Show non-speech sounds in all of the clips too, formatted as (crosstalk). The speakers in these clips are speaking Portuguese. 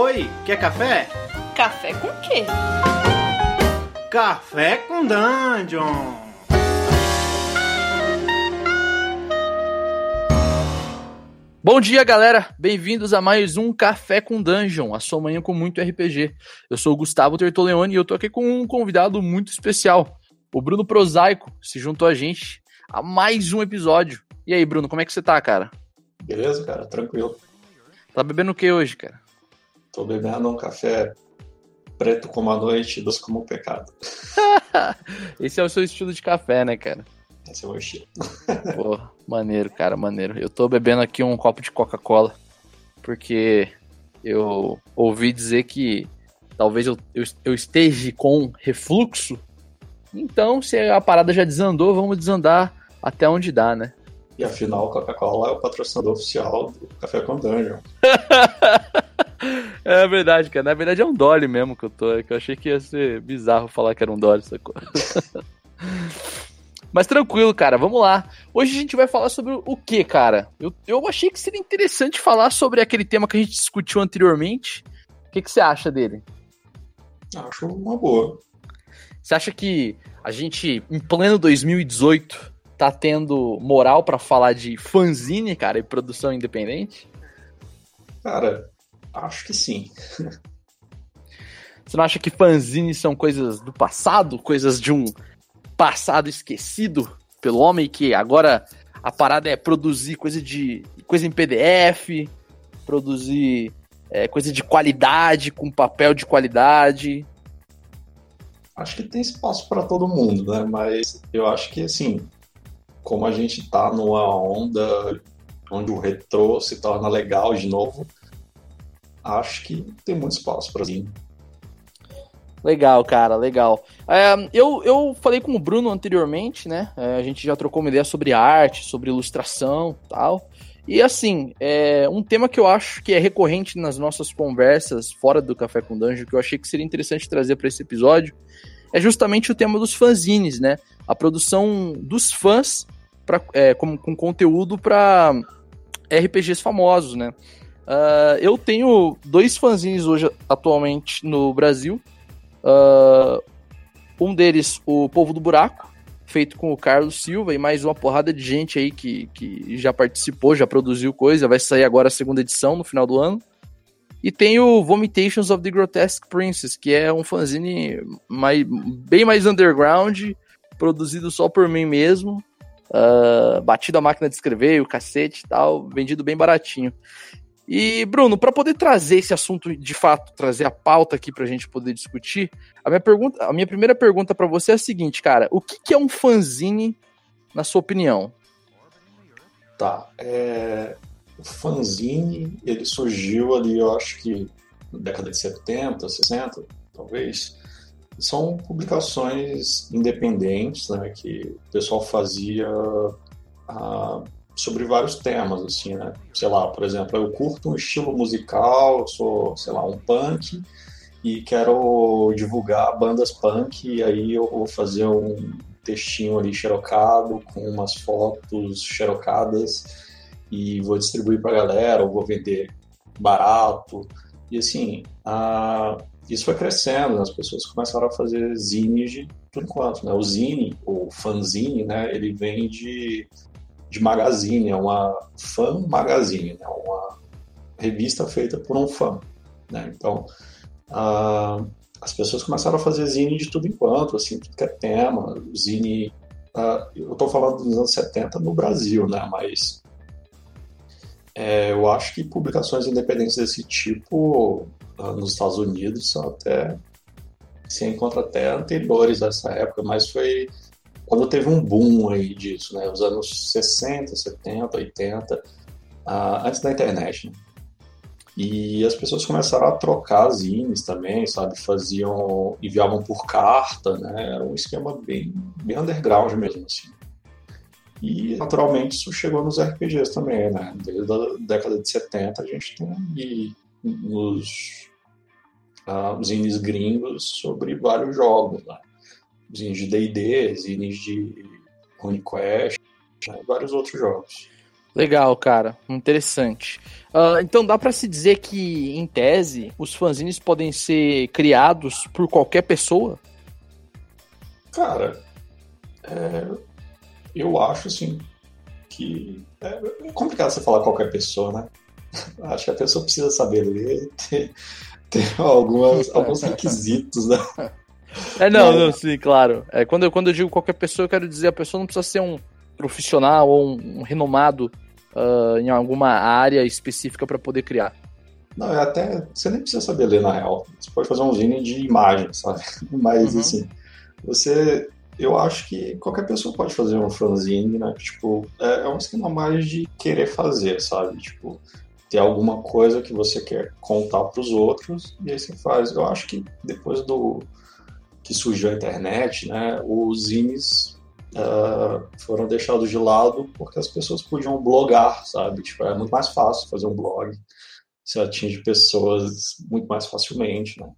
Oi, quer café? Café com quê? Café com Dungeon! Bom dia, galera! Bem-vindos a mais um Café com Dungeon, a sua manhã com muito RPG. Eu sou o Gustavo Tertoleone e eu tô aqui com um convidado muito especial. O Bruno Prosaico se juntou a gente a mais um episódio. E aí, Bruno, como é que você tá, cara? Beleza, cara, tranquilo. Tá bebendo o que hoje, cara? Tô bebendo um café preto como a noite, doce como o pecado. (laughs) Esse é o seu estilo de café, né, cara? Esse é o meu estilo. (laughs) Pô, maneiro, cara, maneiro. Eu tô bebendo aqui um copo de Coca-Cola, porque eu ouvi dizer que talvez eu, eu, eu esteja com refluxo. Então, se a parada já desandou, vamos desandar até onde dá, né? E afinal, Coca-Cola é o patrocinador oficial do Café com Dungeon. (laughs) é verdade, cara. Na verdade é um Dolly mesmo que eu tô. Que eu achei que ia ser bizarro falar que era um Dolly, sacou? (laughs) Mas tranquilo, cara, vamos lá. Hoje a gente vai falar sobre o que, cara? Eu, eu achei que seria interessante falar sobre aquele tema que a gente discutiu anteriormente. O que, que você acha dele? Acho uma boa. Você acha que a gente, em pleno 2018, tá tendo moral para falar de fanzine, cara, e produção independente? Cara, acho que sim. Você não acha que fanzines são coisas do passado? Coisas de um passado esquecido pelo homem que agora a parada é produzir coisa de coisa em PDF, produzir é, coisa de qualidade com papel de qualidade. Acho que tem espaço para todo mundo, né? Mas eu acho que assim, como a gente tá numa onda onde o retrô se torna legal de novo, acho que tem muito espaço para mim. Legal, cara, legal. É, eu, eu falei com o Bruno anteriormente, né? É, a gente já trocou uma ideia sobre arte, sobre ilustração tal. E assim, é um tema que eu acho que é recorrente nas nossas conversas fora do Café com Dungeon, que eu achei que seria interessante trazer para esse episódio, é justamente o tema dos fanzines, né? A produção dos fãs pra, é, com, com conteúdo para RPGs famosos, né? Uh, eu tenho dois fanzines hoje atualmente no Brasil. Uh, um deles, o Povo do Buraco, feito com o Carlos Silva e mais uma porrada de gente aí que, que já participou, já produziu coisa. Vai sair agora a segunda edição no final do ano. E tem o Vomitations of the Grotesque Princess, que é um fanzine mais, bem mais underground, produzido só por mim mesmo. Uh, batido a máquina de escrever, o cacete e tal, vendido bem baratinho. E, Bruno, para poder trazer esse assunto de fato, trazer a pauta aqui para a gente poder discutir, a minha, pergunta, a minha primeira pergunta para você é a seguinte, cara: o que, que, é um fanzine, na sua opinião? Tá. É... O fanzine, ele surgiu ali, eu acho que na década de 70, 60, talvez. São publicações independentes, né, que o pessoal fazia. Ah, sobre vários temas, assim, né? Sei lá, por exemplo, eu curto um estilo musical, sou, sei lá, um punk e quero divulgar bandas punk e aí eu vou fazer um textinho ali xerocado com umas fotos xerocadas e vou distribuir para a galera, ou vou vender barato. E assim, a... isso foi crescendo, as pessoas começaram a fazer zines de tudo quanto, né? O zine, ou fanzine, né, ele vem de de magazine, é uma fan magazine, né? uma revista feita por um fã. Né? Então, uh, as pessoas começaram a fazer zine de tudo enquanto, assim, tudo que é tema, zine... Uh, eu estou falando dos anos 70 no Brasil, né? mas é, eu acho que publicações independentes desse tipo uh, nos Estados Unidos são até se encontra até anteriores a essa época, mas foi quando teve um boom aí disso, né? Os anos 60, 70, 80, uh, antes da internet, né? E as pessoas começaram a trocar zines também, sabe? Faziam, enviavam por carta, né? Era um esquema bem, bem underground mesmo, assim. E, naturalmente, isso chegou nos RPGs também, né? Desde a década de 70 a gente tem nos uh, zines gringos sobre vários jogos, né? De D&D, zines de RuneQuest, né, vários outros jogos. Legal, cara. Interessante. Uh, então dá para se dizer que, em tese, os fanzines podem ser criados por qualquer pessoa? Cara, é, eu acho assim que é, é complicado você falar qualquer pessoa, né? (laughs) Acho que a pessoa precisa saber ler, (laughs) ter, ter algumas, alguns requisitos, né? (laughs) É, não, não, sim, claro. É, quando, eu, quando eu digo qualquer pessoa, eu quero dizer a pessoa não precisa ser um profissional ou um, um renomado uh, em alguma área específica para poder criar. Não, é até. Você nem precisa saber ler, na real. Você pode fazer um zine de imagem, sabe? (laughs) Mas, uhum. assim, você. Eu acho que qualquer pessoa pode fazer um fanzine, né? Tipo, é, é um esquema mais de querer fazer, sabe? Tipo, ter alguma coisa que você quer contar para os outros e aí você faz. Eu acho que depois do que surgiu a internet, né, os zines uh, foram deixados de lado porque as pessoas podiam blogar, sabe? Tipo, é muito mais fácil fazer um blog. Você atinge pessoas muito mais facilmente, né?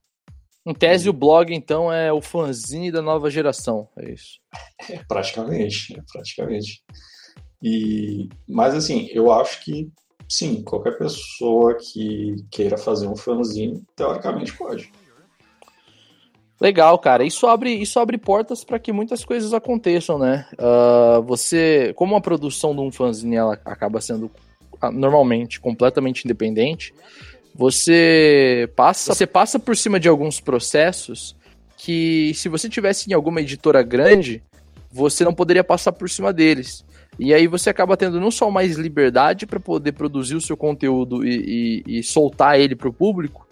Em tese, o blog, então, é o fanzine da nova geração, é isso? (laughs) É, praticamente, é, praticamente. E, mas, assim, eu acho que, sim, qualquer pessoa que queira fazer um fanzine, teoricamente pode. Legal, cara. Isso abre, isso abre portas para que muitas coisas aconteçam, né? Uh, você, como a produção de um fanzine ela acaba sendo ah, normalmente completamente independente, você passa, você passa por cima de alguns processos que se você tivesse em alguma editora grande, você não poderia passar por cima deles. E aí você acaba tendo não só mais liberdade para poder produzir o seu conteúdo e, e, e soltar ele para o público,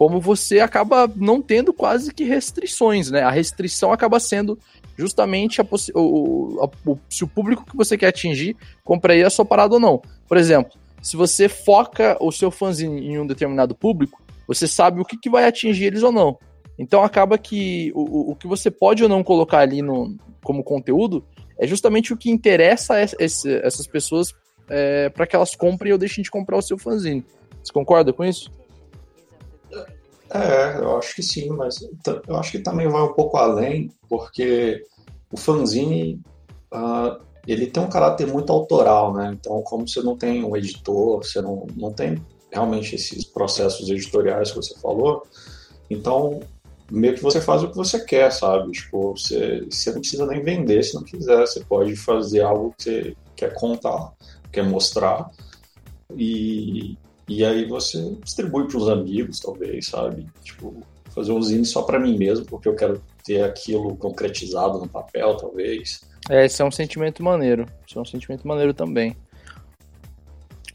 como você acaba não tendo quase que restrições, né? A restrição acaba sendo justamente o, a, o, se o público que você quer atingir compraria a sua parada ou não. Por exemplo, se você foca o seu fãzinho em um determinado público, você sabe o que, que vai atingir eles ou não. Então acaba que o, o que você pode ou não colocar ali no, como conteúdo é justamente o que interessa essas pessoas é, para que elas comprem ou deixem de comprar o seu fanzine. Você concorda com isso? É, eu acho que sim, mas eu acho que também vai um pouco além, porque o fanzine uh, ele tem um caráter muito autoral, né? Então, como você não tem um editor, você não, não tem realmente esses processos editoriais que você falou, então meio que você faz o que você quer, sabe? Tipo, você, você não precisa nem vender se não quiser, você pode fazer algo que você quer contar, quer mostrar, e, e aí você distribui para os amigos, talvez, sabe? Tipo, fazer um zine só para mim mesmo, porque eu quero ter aquilo concretizado no papel, talvez. É, esse é um sentimento maneiro. Esse é um sentimento maneiro também.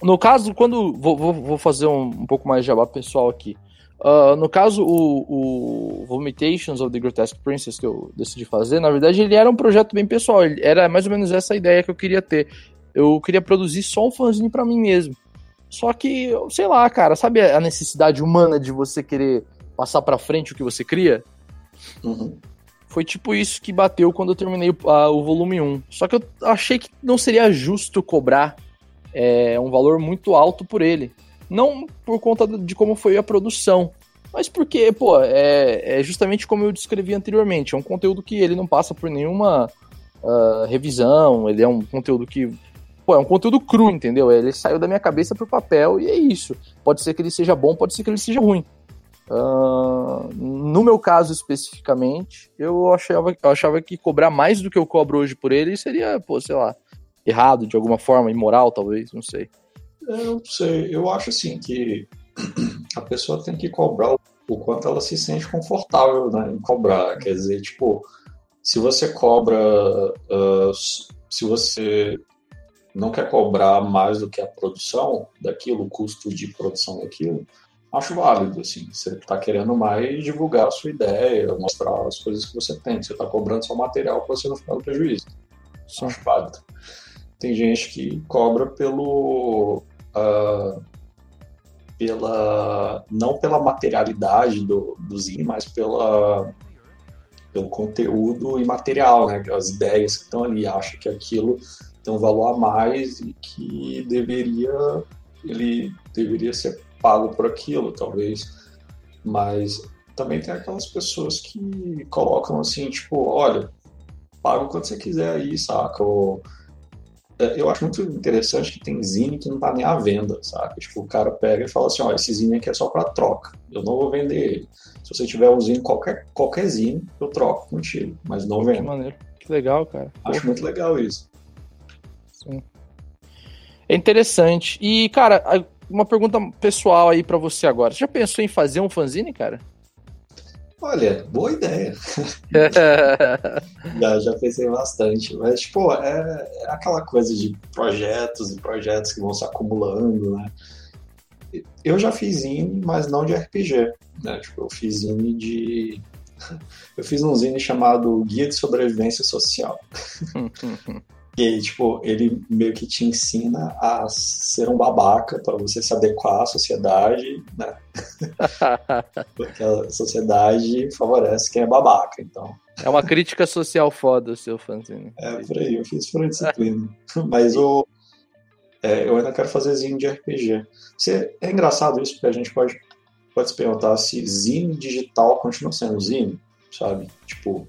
No caso, quando. Vou, vou, vou fazer um, um, pouco mais de jabá pessoal aqui. Uh, no caso, o, o Vomitations of the Grotesque Princess que eu decidi fazer, na verdade, ele era um projeto bem pessoal. Ele, era mais ou menos essa ideia que eu queria ter. Eu queria produzir só um fanzine para mim mesmo. Só que, sei lá, cara, sabe a necessidade humana de você querer passar para frente o que você cria? Uhum. Foi tipo isso que bateu quando eu terminei o, a, o volume 1. Só que eu achei que não seria justo cobrar é, um valor muito alto por ele. Não por conta de como foi a produção, mas porque, pô, é, é justamente como eu descrevi anteriormente. É um conteúdo que ele não passa por nenhuma uh, revisão, ele é um conteúdo que pô, é um conteúdo cru, entendeu? Ele saiu da minha cabeça pro papel e é isso. Pode ser que ele seja bom, pode ser que ele seja ruim. Uh, no meu caso especificamente, eu achava, eu achava que cobrar mais do que eu cobro hoje por ele seria, pô, sei lá, errado de alguma forma, imoral talvez, não sei. Eu não sei, eu acho assim que (clears throat) a pessoa tem que cobrar o quanto ela se sente confortável né, em cobrar. Quer dizer, tipo, se você cobra, uh, se você não quer cobrar mais do que a produção daquilo, o custo de produção daquilo, acho válido, assim, você está querendo mais divulgar a sua ideia, mostrar as coisas que você tem, você está cobrando só material para você não ficar no prejuízo. Sim. Acho válido. Tem gente que cobra pelo... Uh, pela não pela materialidade do, do zine, mas pela pelo conteúdo imaterial, né? As ideias que estão ali, acha que aquilo tem um valor a mais e que deveria ele deveria ser pago por aquilo, talvez. Mas também tem aquelas pessoas que colocam assim, tipo, olha, paga quanto você quiser aí, saca? Ou, é, eu acho muito interessante que tem zine que não tá nem à venda, sabe? Tipo, o cara pega e fala assim, ó, esse zine aqui é só para troca, eu não vou vender ele. Se você tiver um zine, qualquer, qualquer zine, eu troco contigo, mas não vendo. Que maneiro, que legal, cara. Acho Pô. muito legal isso. Sim. É interessante. E, cara, uma pergunta pessoal aí para você agora. Você já pensou em fazer um fanzine, cara? Olha, boa ideia. (laughs) já, já pensei bastante. Mas, tipo, é, é, aquela coisa de projetos e projetos que vão se acumulando, né? Eu já fiz zine, mas não de RPG. Né? Tipo, eu fiz zine de. (laughs) Eu fiz um zine chamado Guia de Sobrevivência Social. (laughs) E tipo, ele meio que te ensina a ser um babaca para você se adequar à sociedade, né? (laughs) Porque a sociedade favorece quem é babaca, então. É uma crítica social foda o seu fanzine. É, por aí, eu fiz por disciplina. (laughs) Mas o, é, eu ainda quero fazer zine de RPG. Você, é engraçado isso, porque a gente pode, pode se perguntar se zine digital continua sendo zine, sabe? Tipo,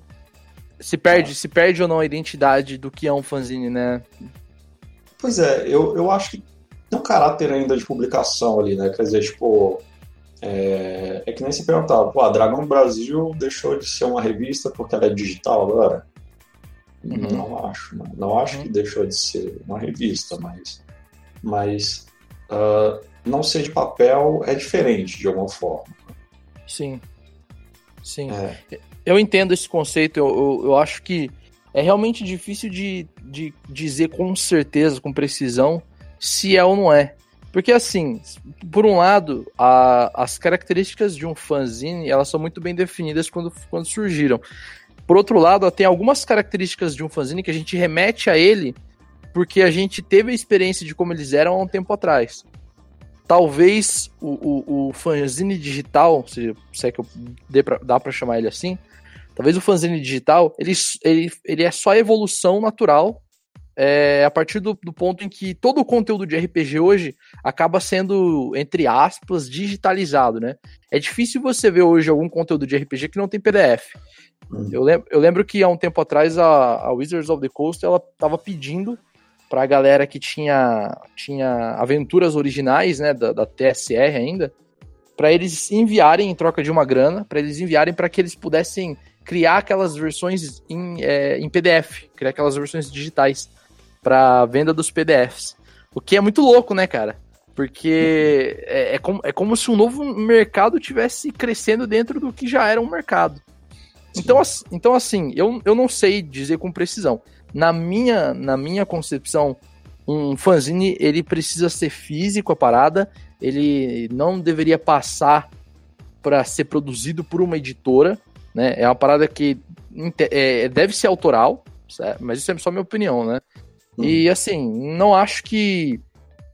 se perde, se perde ou não a identidade do que é um fanzine, né? Pois é, eu, eu acho que tem um caráter ainda de publicação ali, né? Quer dizer, tipo, é, é que nem se perguntava, pô, a Dragão Brasil deixou de ser uma revista porque ela é digital agora? Uhum. Não acho, não, não acho uhum. que deixou de ser uma revista, mas, mas uh, não ser de papel é diferente de alguma forma. Sim. Sim. É. Eu entendo esse conceito, eu, eu, eu, acho que é realmente difícil de, de dizer com certeza, com precisão, se é ou não é. Porque assim, por um lado, a, as características de um fanzine, elas são muito bem definidas quando, quando surgiram. Por outro lado, tem algumas características de um fanzine que a gente remete a ele porque a gente teve a experiência de como eles eram há um tempo atrás talvez o, o, o fanzine digital, se, se é que eu dê pra, dá para chamar ele assim, talvez o fanzine digital, ele, ele, ele é só evolução natural é, a partir do, do, ponto em que todo o conteúdo de RPG hoje acaba sendo, entre aspas, digitalizado, né? É difícil você ver hoje algum conteúdo de RPG que não tem PDF. Hum. Eu, lembro, eu lembro que há um tempo atrás a, a Wizards of the Coast ela estava pedindo para a galera que tinha, tinha aventuras originais, né, da, da TSR ainda, para eles enviarem em troca de uma grana, para eles enviarem para que eles pudessem criar aquelas versões em, é, em PDF, criar aquelas versões digitais para venda dos PDFs. O que é muito louco, né, cara? Porque é, é, como, é como se um novo mercado tivesse crescendo dentro do que já era um mercado. Então, então assim, eu, eu não sei dizer com precisão na minha, na minha concepção, um fanzine ele precisa ser físico a parada, ele não deveria passar para ser produzido por uma editora, né? É uma parada que é, deve ser autoral, certo? mas isso é só minha opinião, né? Hum. E assim, não acho que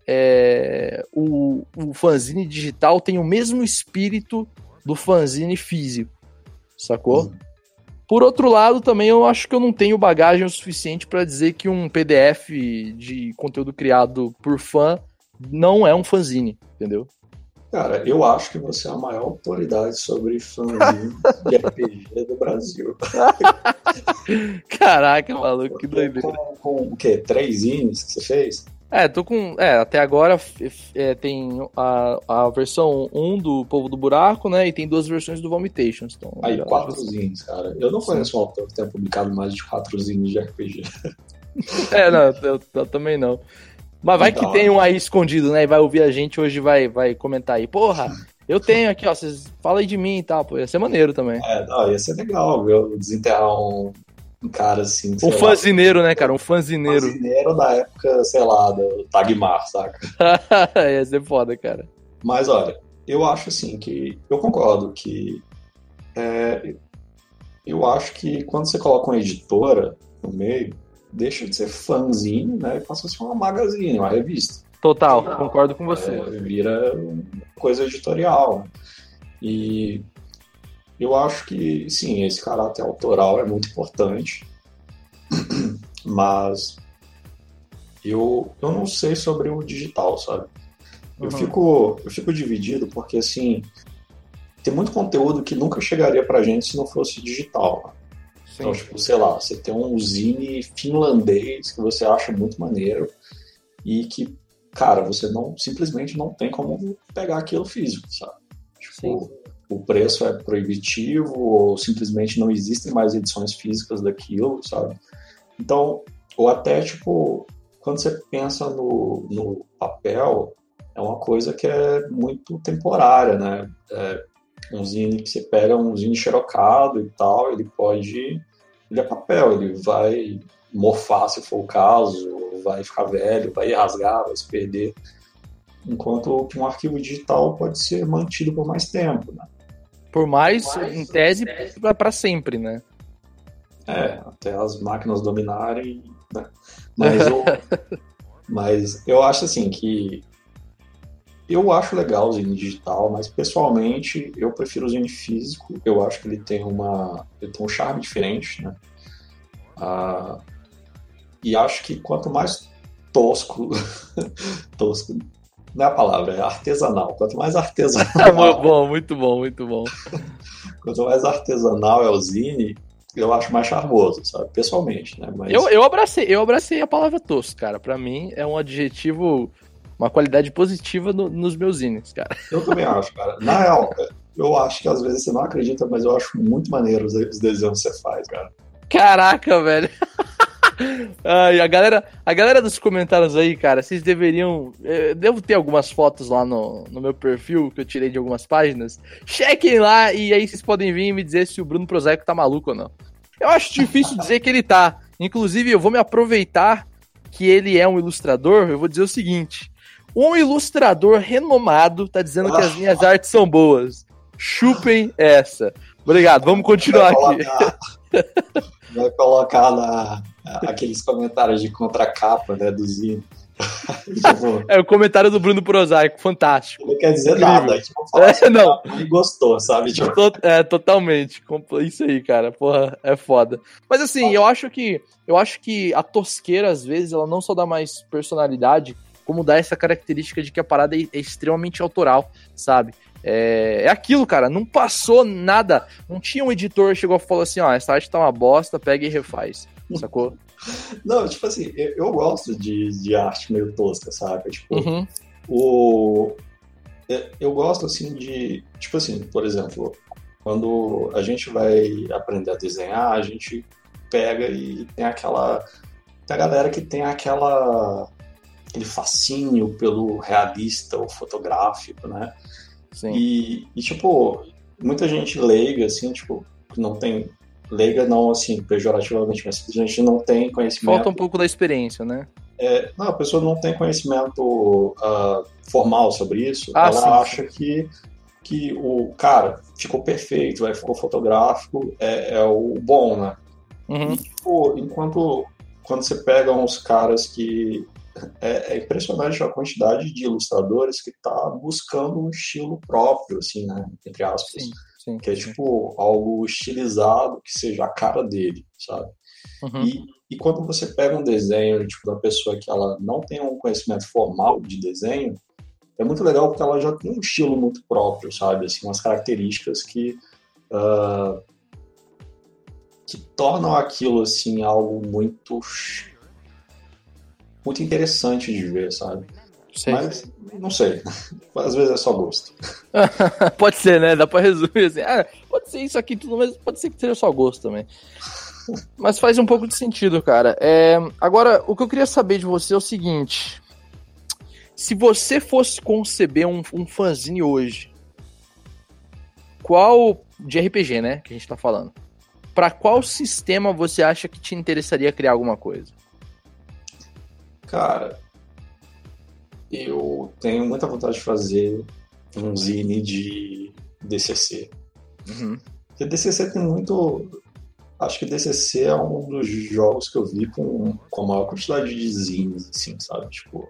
é, o, o fanzine digital tem o mesmo espírito do fanzine físico, sacou? Hum. Por outro lado, também eu acho que eu não tenho bagagem o suficiente para dizer que um PDF de conteúdo criado por fã não é um fanzine, entendeu? Cara, eu acho que você é a maior autoridade sobre fanzine de RPG do Brasil. (laughs) Caraca, maluco, que doideira. Com, com o quê? Três zines que você fez? É, tô com. É, até agora é, tem a, a versão 1 do Povo do Buraco, né? E tem duas versões do Vomitations. Então, Aí, quatro zines, cara. Eu não conheço um autor que tenha publicado mais de quatro zines de RPG. (laughs) é, não, eu, eu, também não. Mas vai então, que tem um aí escondido, né? E vai ouvir a gente hoje vai vai comentar aí. Porra, eu tenho aqui, ó. Vocês falam aí de mim e tal, pô. Ia ser maneiro também. É, não, ia ser legal, viu? Desenterrar um, um cara assim. Um fanzineiro, lá, né, cara? Um fanzineiro. Um fanzineiro da época, sei lá, do Tagmar, saca? (laughs) Ia ser foda, cara. Mas olha, eu acho assim que. Eu concordo que. É, eu acho que quando você coloca uma editora no meio, deixa de ser fanzine, né? E passa a ser uma magazine, uma revista. Total, concordo com você. É, vira coisa editorial. E eu acho que, sim, esse caráter autoral é muito importante, (clears throat) mas eu, eu não sei sobre o digital, sabe? Eu, uhum. fico, eu fico dividido porque, assim, tem muito conteúdo que nunca chegaria pra gente se não fosse digital. Sim. Então, tipo, sei lá, você tem um zine finlandês que você acha muito maneiro e que, cara, você não simplesmente não tem como pegar aquilo físico, sabe? Tipo, Sim. o preço é proibitivo ou simplesmente não existem mais edições físicas daquilo, sabe? Então, ou até, tipo, quando você pensa no, no papel, é uma coisa que é muito temporária, né? É, um zine que você pega um zine xerocado e tal, ele pode. Ele é papel, ele vai morfar se for o caso, vai ficar velho, vai rasgar, vai se perder. Enquanto que um arquivo digital pode ser mantido por mais tempo, né? Por mais, em tese, para sempre, né? É, até as máquinas dominarem, né? Mas eu, (laughs) mas eu acho assim que eu acho legal o Zine digital, mas pessoalmente eu prefiro o Zine físico. Eu acho que ele tem uma, ele tem um charme diferente, né? Ah, e acho que quanto mais tosco, (laughs) tosco, não é a palavra, é artesanal. Quanto mais artesanal. (laughs) muito bom, muito bom, muito bom. quanto mais artesanal é o Zine, eu acho mais charmoso, sabe? Pessoalmente, né? Mas... Eu, eu, abracei, eu abracei a palavra tosco, cara. Para mim é um adjetivo uma qualidade positiva no, nos meus zines, cara. Eu também acho, cara. Na real, eu acho que às vezes você não acredita, mas eu acho muito maneiro os, desenhos que você faz, cara. Caraca, velho. (laughs) Ai, a galera, a galera dos comentários aí, cara, vocês deveriam. Eu devo ter algumas fotos lá no, no meu perfil que eu tirei de algumas páginas. Chequem lá e aí vocês podem vir e me dizer se o Bruno Prozaico tá maluco ou não. Eu acho difícil dizer que ele tá. Inclusive, eu vou me aproveitar que ele é um ilustrador. Eu vou dizer o seguinte: um ilustrador renomado tá dizendo que as minhas artes são boas. Chupem essa. Obrigado, vamos continuar vai colocar, aqui. Vai colocar na, aqueles comentários de contracapa, né, do Zine. tipo, (laughs) é o comentário do Bruno Prosaico, fantástico. Não quer dizer Incrível. nada, tipo, é, não. ele gostou, sabe? (laughs) Tipo... É, totalmente. Isso aí, cara. Porra, é foda. Mas assim, ah. eu acho que eu acho que a tosqueira, às vezes, ela não só dá mais personalidade, como dá essa característica de que a parada é, é extremamente autoral, sabe? É, é, aquilo, cara, não passou nada. Não tinha um editor que chegou e falou assim: ó, essa arte tá uma bosta, pega e refaz. Sacou? (laughs) Não, tipo assim, eu, eu gosto de, de arte meio tosca, sabe? Tipo, uhum. o. Eu gosto assim de. Tipo assim, por exemplo, quando a gente vai aprender a desenhar, a gente pega e tem aquela. Tem a galera que tem aquela aquele fascínio pelo realista ou fotográfico, né? Sim. E, e, tipo, muita gente leiga, assim, tipo, não tem. Leiga não, assim, pejorativamente, mas a gente não tem conhecimento. Falta um pouco da experiência, né? É, não, a pessoa não tem conhecimento uh, formal sobre isso. Ah, ela sim, acha sim. que que o cara ficou perfeito, vai ficou fotográfico, é, é o bom, né? Uhum. E, tipo, enquanto quando você pega uns caras que é, é, impressionante a quantidade de ilustradores que está buscando um estilo próprio, assim, né? Entre aspas. Sim, sim, que é tipo algo estilizado que seja a cara dele, sabe? Uhum. E, e quando você pega um desenho tipo, da pessoa que ela não tem um conhecimento formal de desenho, é muito legal porque ela já tem um estilo muito próprio, sabe? Assim, umas características que uh, que tornam aquilo assim algo muito muito interessante de ver, sabe? Sei. Mas, não sei. (laughs) Às vezes é só gosto. (laughs) pode ser, né? Dá pra resumir assim. Ah, pode ser isso aqui tudo, mas pode ser que seja só gosto também. (laughs) Mas faz um pouco de sentido, cara. É... Agora, o que eu queria saber de você é o seguinte. Se você fosse conceber um, um fanzine hoje, qual. De RPG, né? Que a gente tá falando. Para qual sistema você acha que te interessaria criar alguma coisa? Cara, eu tenho muita vontade de fazer um zine de DCC. Uhum. Porque DCC tem muito. Acho que DCC é um dos jogos que eu vi com, com a maior quantidade de zines, assim, sabe? Tipo,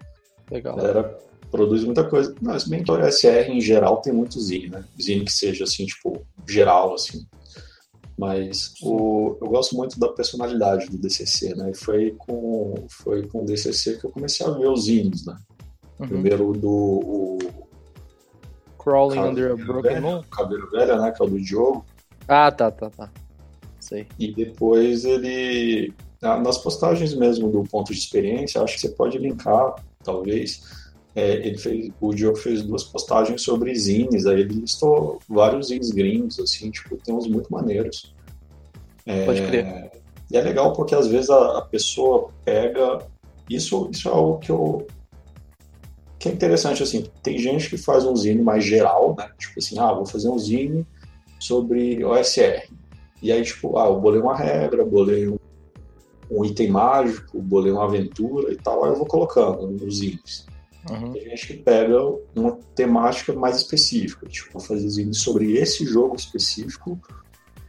Legal. a galera produz muita coisa. Mas bem que o SR em geral tem muito zine, né? Zine que seja, assim, tipo, geral, assim. Mas o, eu gosto muito da personalidade do DCC, né? E foi com, foi com o DCC que eu comecei a ver os zines, né? Uhum. Primeiro do... O, Crawling Under a Broken Moon? Cabelo Velha, né? Que é o do Diogo. Ah, tá, tá, tá. sei. E depois ele. Nas postagens mesmo do ponto de experiência, acho que você pode linkar, talvez. É, ele fez, o Diogo fez duas postagens sobre zines, aí ele listou vários zines gringos, assim, tipo, tem uns muito maneiros. É, pode crer. E é legal porque às vezes a, a, pessoa pega. Isso, isso é algo que eu. que é interessante, assim. Tem gente que faz um zine mais geral, né? Tipo assim, ah, vou fazer um zine sobre OSR. E aí, tipo, ah, eu bolei uma regra, bolei um, um item mágico, bolei uma aventura e tal, aí eu vou colocando nos zines. Uhum. Tem gente que pega uma temática mais específica, tipo, vou fazer zine sobre esse jogo específico,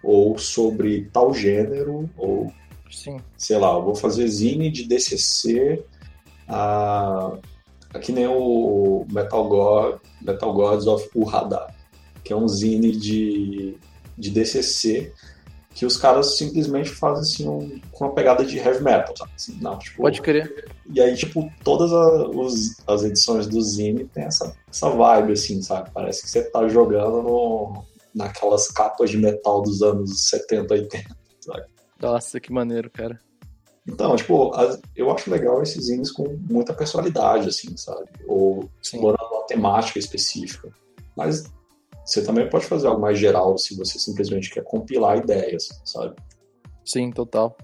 ou sobre tal gênero, ou Sim. sei lá, eu vou fazer zine de DCC, a, a que nem o Metal, God, Metal Gods of Urhada, que é um zine de, de DCC que os caras simplesmente fazem assim um, com uma pegada de heavy metal, sabe? Assim, não, tipo, Pode crer. E aí, tipo, todas a, os, as edições do Zine tem essa, essa vibe, assim, sabe? Parece que você tá jogando no, naquelas capas de metal dos anos 70, 80, sabe? Nossa, que maneiro, cara. Então, tipo, as, eu acho legal esses zines com muita personalidade, assim, sabe? Ou explorando uma temática específica. Mas você também pode fazer algo mais geral se você simplesmente quer compilar ideias, sabe? Sim, total.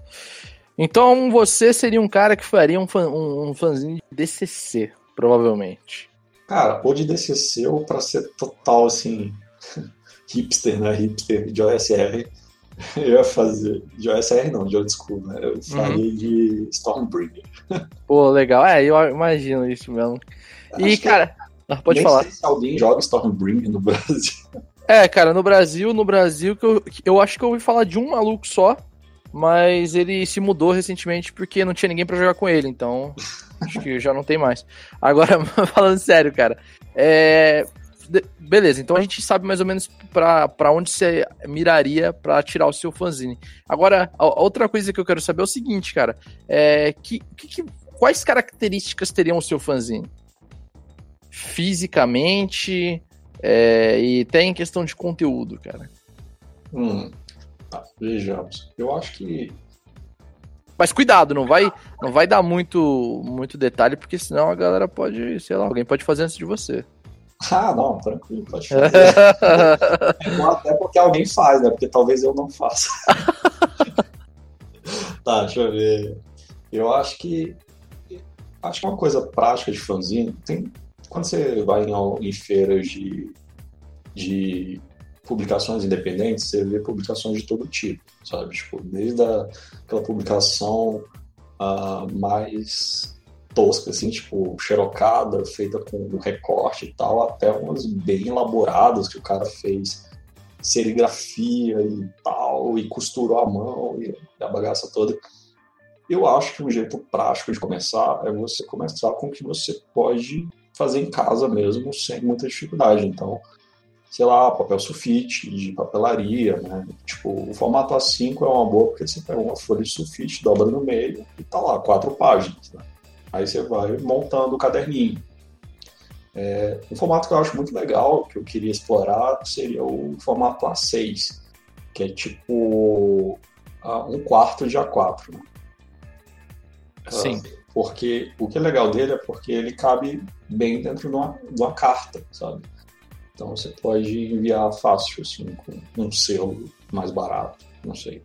Então você seria um cara que faria um, fan, um, um fanzinho de DCC, provavelmente. Cara, ou de DCC ou para ser total assim, (laughs) hipster, né? Hipster de OSR. (laughs) Eu ia fazer. De OSR não, de old school, né? Eu faria uhum. de Stormbringer. (laughs) Pô, legal. É, eu imagino isso mesmo. Acho e, cara. Ah, pode Nem falar. Sei se alguém joga Stormbringer no Brasil. É, cara, no Brasil, no Brasil, que eu, eu acho que eu ouvi falar de um maluco só, mas ele se mudou recentemente porque não tinha ninguém para jogar com ele, então acho que já não tem mais. Agora, (laughs) falando sério, cara, é, beleza, então a gente sabe mais ou menos para onde você miraria para tirar o seu fanzine. Agora, a, a outra coisa que eu quero saber é o seguinte, cara, é que, que, quais características teriam o seu fanzine? Fisicamente é, e até em questão de conteúdo, cara? Hum, tá, vejamos. Eu acho que. Mas cuidado, não vai, não vai dar muito, muito detalhe, porque senão a galera pode, sei lá, alguém pode fazer antes de você. (laughs) Ah, não, tranquilo, pode fazer. (laughs) Até porque alguém faz, né? Porque talvez eu não faça. (laughs) tá, deixa eu ver. Eu acho que. Acho que uma coisa prática de fanzine tem, quando você vai em, em feiras de, de publicações independentes, você vê publicações de todo tipo, sabe? Tipo, desde a, aquela publicação uh, mais tosca, assim, tipo, xerocada, feita com recorte e tal, até umas bem elaboradas que o cara fez serigrafia e tal, e costurou a mão e a bagaça toda. Eu acho que um jeito prático de começar é você começar com o que você pode fazer em casa mesmo, sem muita dificuldade. Então, sei lá, papel sulfite de papelaria, né? Tipo, o formato A5 é uma boa porque você pega uma folha de sulfite, dobra no meio e tá lá, quatro páginas, né? Aí você vai montando o caderninho. É, um formato que eu acho muito legal, que eu queria explorar, seria o formato A6, que é tipo um quarto de A4. Né? Sim. Porque o que é legal dele é porque ele cabe bem dentro de uma, de uma carta, sabe? Então você pode enviar fácil, assim, com um selo mais barato, não sei.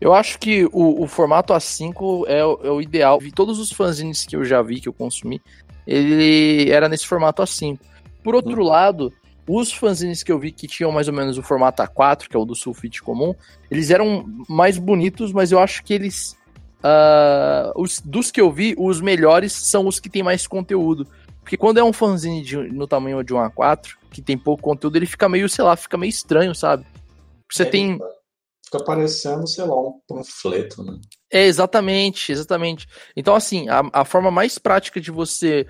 Eu acho que o, o formato A5 é, é, o ideal. Vi todos os fanzines que eu já vi, que eu consumi, ele era nesse formato A5. Por outro hum. lado, os fanzines que eu vi que tinham mais ou menos o formato A4, que é o do sulfite comum, eles eram mais bonitos, mas eu acho que eles Uh, os, dos que eu vi, os melhores são os que tem mais conteúdo. Porque quando é um fanzine de, no tamanho de um A4, que tem pouco conteúdo, ele fica meio, sei lá, fica meio estranho, sabe? Você é, tem. Fica parecendo, sei lá, um panfleto, né? É, exatamente, exatamente. Então, assim, a, a forma mais prática de você,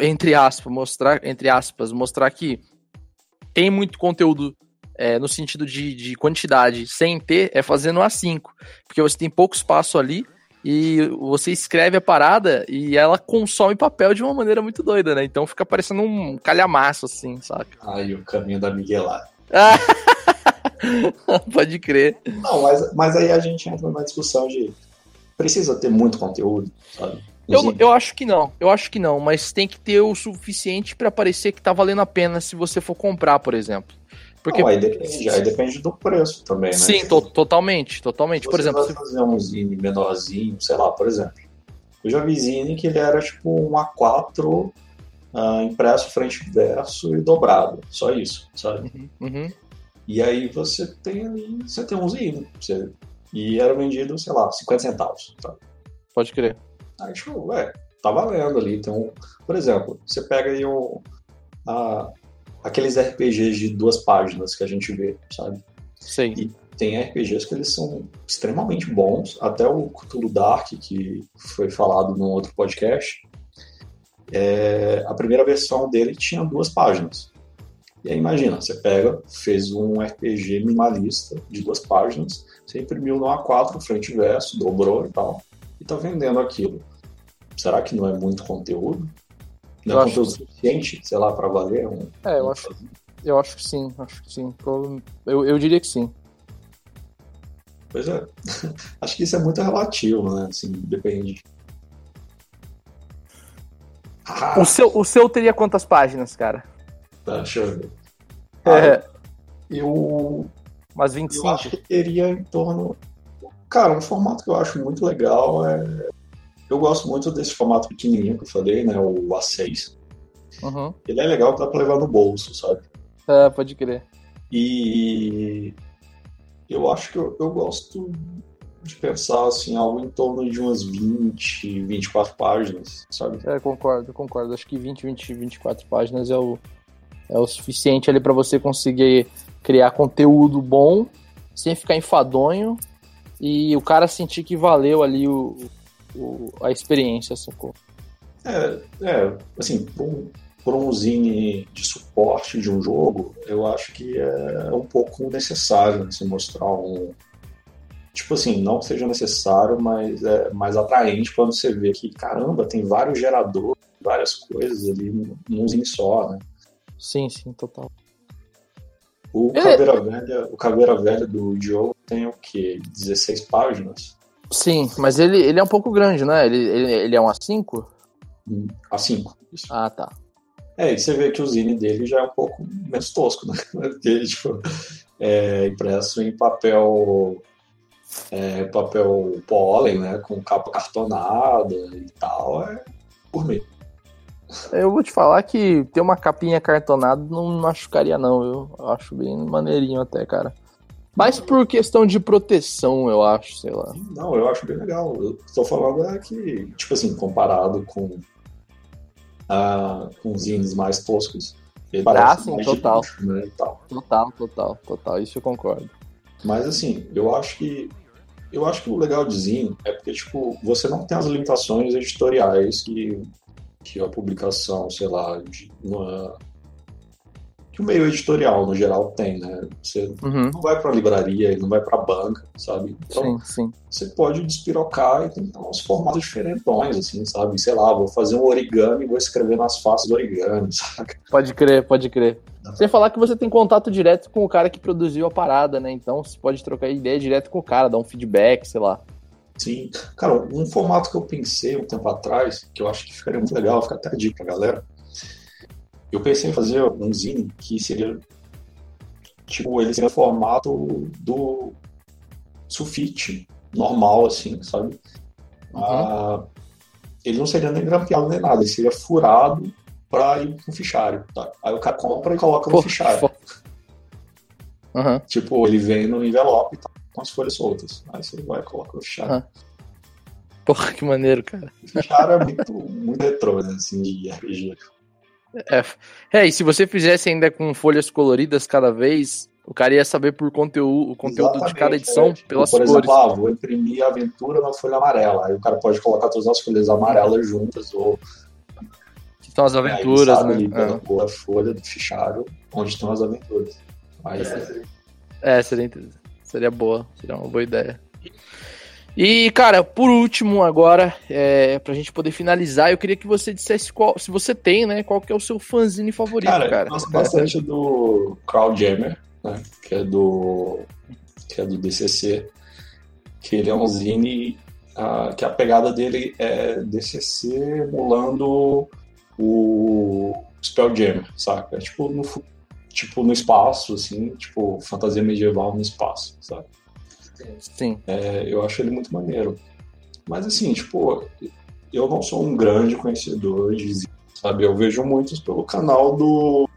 entre aspas, mostrar, entre aspas, mostrar que tem muito conteúdo é, no sentido de, de quantidade sem ter, é fazendo A5. Porque você tem pouco espaço ali e você escreve a parada e ela consome papel de uma maneira muito doida, né? Então fica parecendo um calhamaço, assim, saca? (laughs) Ai, o caminho da Miguelada. (laughs) Pode crer. Não, mas, mas aí a gente entra numa discussão de precisa ter muito conteúdo, sabe? Eu, eu acho que não, eu acho que não, mas tem que ter o suficiente para parecer que tá valendo a pena se você for comprar, por exemplo. Porque... Não, aí depende, aí depende do preço também, né? Sim, to totalmente, totalmente. por exemplo, vai fazer um zine menorzinho, sei lá, por exemplo. Eu já vi zine que ele era tipo um A4 uh, ah, impresso frente e verso e dobrado, só isso, sabe? Uhum, uhum. E aí você tem ali, você tem um zine, você... e era vendido, sei lá, 50 centavos, sabe? Pode crer. Aí, tipo, é, tá valendo ali. Então, por exemplo, você pega aí um, a, aqueles RPGs de duas páginas que a gente vê, sabe? Sim. E tem RPGs que eles são extremamente bons, até o Cthulhu Dark, que foi falado num outro podcast, é, a primeira versão dele tinha duas páginas. E aí imagina, você pega, fez um RPG minimalista de duas páginas, você imprimiu no A4, frente e verso, dobrou e tal, e tá vendendo aquilo. Será que não é muito conteúdo? Não é conteúdo suficiente, sei lá, para valer? Um, é, eu acho, eu acho que sim, acho que sim. Eu, eu diria que sim. Pois é. (laughs) acho que isso é muito relativo, né? Assim, depende. Ah. O, seu, o seu teria quantas páginas, cara? Tá, deixa eu ver. É. Ah, eu. Umas 25? Eu acho que teria em torno. Cara, um formato que eu acho muito legal é eu gosto muito desse formato pequenininho que eu falei, né? O A6. Uhum. Ele é legal pra levar no bolso, sabe? É, pode crer. E eu acho que eu, eu gosto de pensar assim, algo em torno de umas 20, 24 páginas, sabe? É, concordo, concordo. Acho que 20, 20, 24 páginas é o, é o suficiente ali para você conseguir criar conteúdo bom, sem ficar enfadonho, e o cara sentir que valeu ali o, o, a experiência, sacou? É, é assim, por um, por um zine de suporte de um jogo, eu acho que é um pouco necessário você mostrar um. Tipo assim, não que seja necessário, mas é mais atraente quando você vê que, caramba, tem vários geradores, várias coisas ali num zine só, né? Sim, sim, total. O Caveira, Velha, o Caveira Velha do Diogo tem o quê? 16 páginas? Sim, mas ele, ele é um pouco grande, né? Ele, ele, ele é um A5? A5, isso. Ah, tá. É, e você vê que o zine dele já é um pouco menos tosco, (laughs) né? Porque, tipo, é impresso em papel é, papel pólen, né? Com capa cartonada e tal, é por mim. Eu vou te falar que ter uma capinha cartonada não machucaria, não. Eu acho bem maneirinho até, cara. Mais por questão de proteção, eu acho, sei lá. Não, eu acho bem legal. Eu estou falando é que, tipo assim, comparado com, uh, com zines mais toscos, ele ah, sim, total. Luxo, né, Total, total, total. Isso eu concordo. Mas assim, eu acho que eu acho que o legal de zine é porque, tipo, você não tem as limitações editoriais que, que a publicação, sei lá, de uma que o meio editorial, no geral, tem, né? Você uhum. não vai para a livraria não vai para a banca, sabe? Então, sim, sim. você pode despirocar e tentar uns formatos diferentões, assim, sabe? Sei lá, vou fazer um origami e vou escrever nas faces do origami, (laughs) sabe? Pode crer, pode crer. Sem falar que você tem contato direto com o cara que produziu a parada, né? Então você pode trocar ideia direto com o cara, dar um feedback, sei lá. Sim. Cara, um formato que eu pensei um tempo atrás, que eu acho que ficaria muito legal, fica até a dica pra galera, eu pensei em fazer um zine que seria tipo, ele seria formato do sulfite normal, assim, sabe? Uhum. Ah, ele não seria nem grampeado nem nada, ele seria furado para ir com fichário, tá? Aí o cara compra e coloca no fichário. Uhum. Tipo, ele vem no envelope tá, com as folhas soltas. Aí você vai e coloca no fichário. Uhum. Porra, que maneiro, cara. O fichário é muito, muito retrô, né, assim, de RPG. É, é, e se você fizesse ainda com folhas coloridas cada vez, o cara ia saber por conteúdo, o conteúdo Exatamente, de cada edição é, tipo, pelas por exemplo, cores. Ah, vou imprimir a aventura na folha amarela. Aí o cara pode colocar todas as folhas amarelas juntas ou que estão as aventuras, né? Ali, é. a folha do fichário onde estão as aventuras. Aí, é, é, seria, seria boa, seria uma boa ideia. E, cara, por último, agora, é, pra gente poder finalizar, eu queria que você dissesse qual, se você tem, né, qual que é o seu fanzine favorito, cara. cara. Eu gosto bastante do Crowdjammer, né? Que é do que é do DCC, que ele é um zine uh, que a pegada dele é DCC emulando o Spelljammer, saca? É tipo no, tipo no espaço, assim, tipo fantasia medieval no espaço, sabe? Sim. É, eu acho ele muito maneiro. Mas assim, tipo, eu não sou um grande conhecedor de zine, sabe? Eu vejo muitos pelo canal do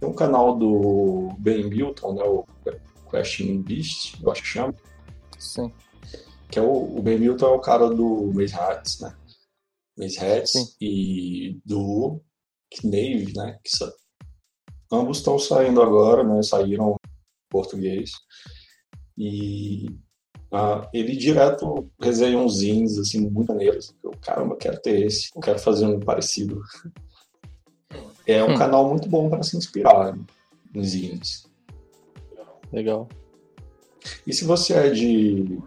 tem um canal do Ben Milton, né? O Questing Beast, eu acho que chama. Sim. Que é o, o Ben Milton é o cara do Maze Hats, né? Maze Hats e do Knave, né? Que. Ambos estão saindo agora, né? Saíram em português. E ah, ele direto resenha uns zines, assim, muito maneiros. Eu, caramba, quero ter esse. Eu quero fazer um parecido. É um hum. canal muito bom para se inspirar nos zines. Legal. E se você é de.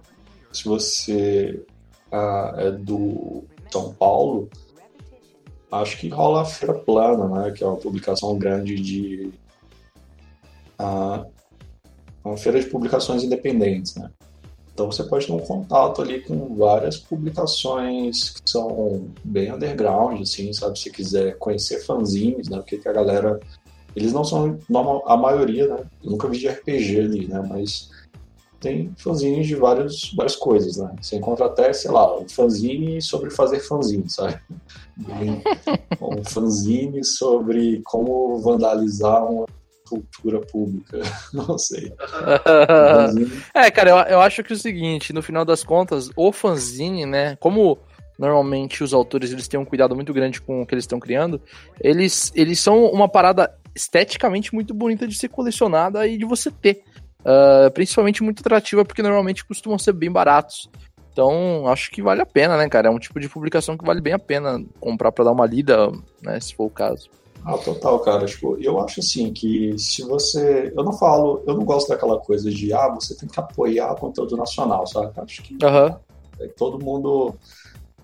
Se você ah, é do São Paulo, acho que rola a Feira Plana, né? Que é uma publicação grande de. Ah, uma feira de publicações independentes, né? Então você pode ter um contato ali com várias publicações que são bem underground, assim, sabe? Se quiser conhecer fanzines, né? Porque a galera. Eles não são normal, a maioria, né? Eu nunca vi de RPG ali, né? Mas tem fanzines de várias, várias coisas, né? Você encontra até, sei lá, um fanzine sobre fazer fanzine, sabe? (laughs) um fanzine sobre como vandalizar uma cultura pública. (laughs) Não sei. (laughs) é, cara, eu, eu acho que é o seguinte, no final das contas, o fanzine, né, como normalmente os autores eles têm um cuidado muito grande com o que eles estão criando, eles, eles são uma parada esteticamente muito bonita de ser colecionada e de você ter. Uh, principalmente muito atrativa, porque normalmente costumam ser bem baratos. Então, acho que vale a pena, né, cara? É um tipo de publicação que vale bem a pena comprar para dar uma lida, né, se for o caso. Ah, total, cara. Tipo, eu acho assim que se você. Eu não falo, eu não gosto daquela coisa de ah, você tem que apoiar o conteúdo nacional, sabe? Acho que uhum. é, todo mundo.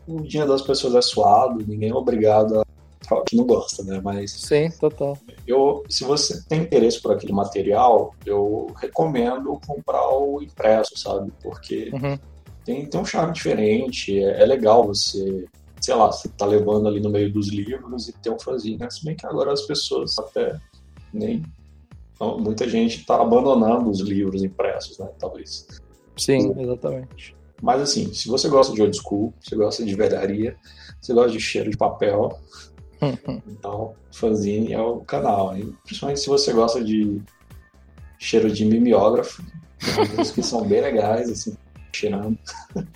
O dia das pessoas é suado, ninguém é obrigado a que não gosta, né? Mas. Sim, total. Eu, se você tem interesse por aquele material, eu recomendo comprar o impresso, sabe? Porque uhum. tem, tem um charme diferente, é, é legal você sei lá, você tá levando ali no meio dos livros e tem um fanzine, né? Se bem que agora as pessoas até nem. Então, muita gente tá abandonando os livros impressos, né? Talvez. Sim, exatamente. Mas assim, se você gosta de old school, você gosta de velharia, você gosta de cheiro de papel, (laughs) então fanzine é o canal. Hein? Principalmente se você gosta de cheiro de mimeógrafo, tem que são bem legais, assim, cheirando.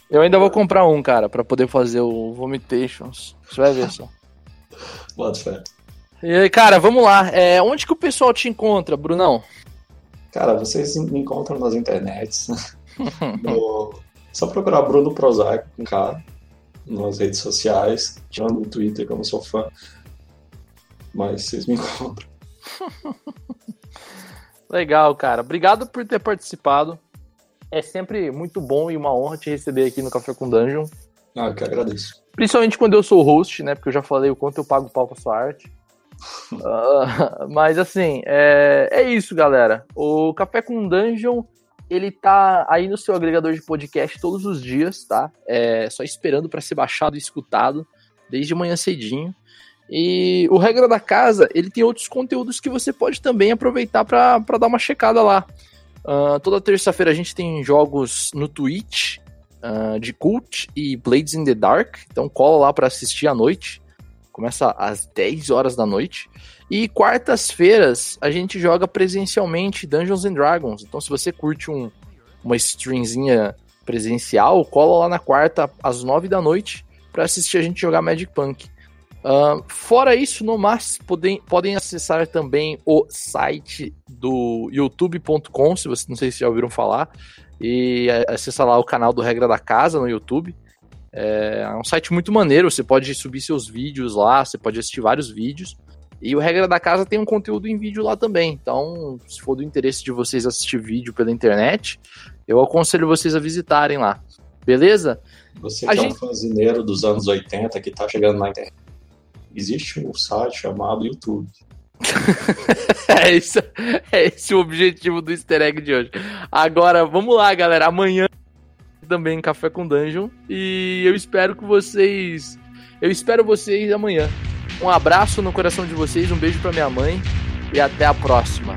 Eu ainda vou comprar um, cara, para poder fazer o Vomitations. Você vai ver só. (laughs) Bota fé. E aí, cara, vamos lá. É, onde que o pessoal te encontra, Brunão? Cara, vocês me encontram nas internets. (laughs) no... Só procurar Bruno Prozac com cara nas redes sociais, tirando o Twitter, que eu não sou fã. Mas vocês me (laughs) encontram. Legal, cara. Obrigado por ter participado. É sempre muito bom e uma honra te receber aqui no Café com Dungeon. Ah, eu que agradeço. Principalmente quando eu sou o host, né? Porque eu já falei o quanto eu pago pau pra sua arte. uh, (laughs) mas assim, é, é isso, galera. O Café com Dungeon, ele tá aí no seu agregador de podcast todos os dias, tá? É só esperando para ser baixado e escutado desde manhã cedinho. E o Regra da Casa, ele tem outros conteúdos que você pode também aproveitar para dar uma checada lá. Uh, toda terça-feira a gente tem jogos no Twitch uh, de Cult e Blades in the Dark. Então cola lá para assistir à noite. Começa às 10 horas da noite. E quartas-feiras a gente joga presencialmente Dungeons and Dragons. Então se você curte um, uma streamzinha presencial, cola lá na quarta às 9 da noite para assistir a gente jogar Magic Punk. Uh, fora isso, no mais, podem, podem acessar também o site do youtube.com, se vocês não sei se já ouviram falar, e acessar lá o canal do Regra da Casa no YouTube. É, é um site muito maneiro, você pode subir seus vídeos lá, você pode assistir vários vídeos. E o Regra da Casa tem um conteúdo em vídeo lá também. Então, se for do interesse de vocês assistir vídeo pela internet, eu aconselho vocês a visitarem lá. Beleza? Você que a é gente... um fanzineiro dos anos 80 que tá chegando na internet existe um site chamado YouTube. (laughs) é, isso, é esse o objetivo do easter egg de hoje. Agora, vamos lá, galera. Amanhã também Café com Dungeon. E eu espero que vocês. Eu espero vocês amanhã. Um abraço no coração de vocês, um beijo pra minha mãe e até a próxima.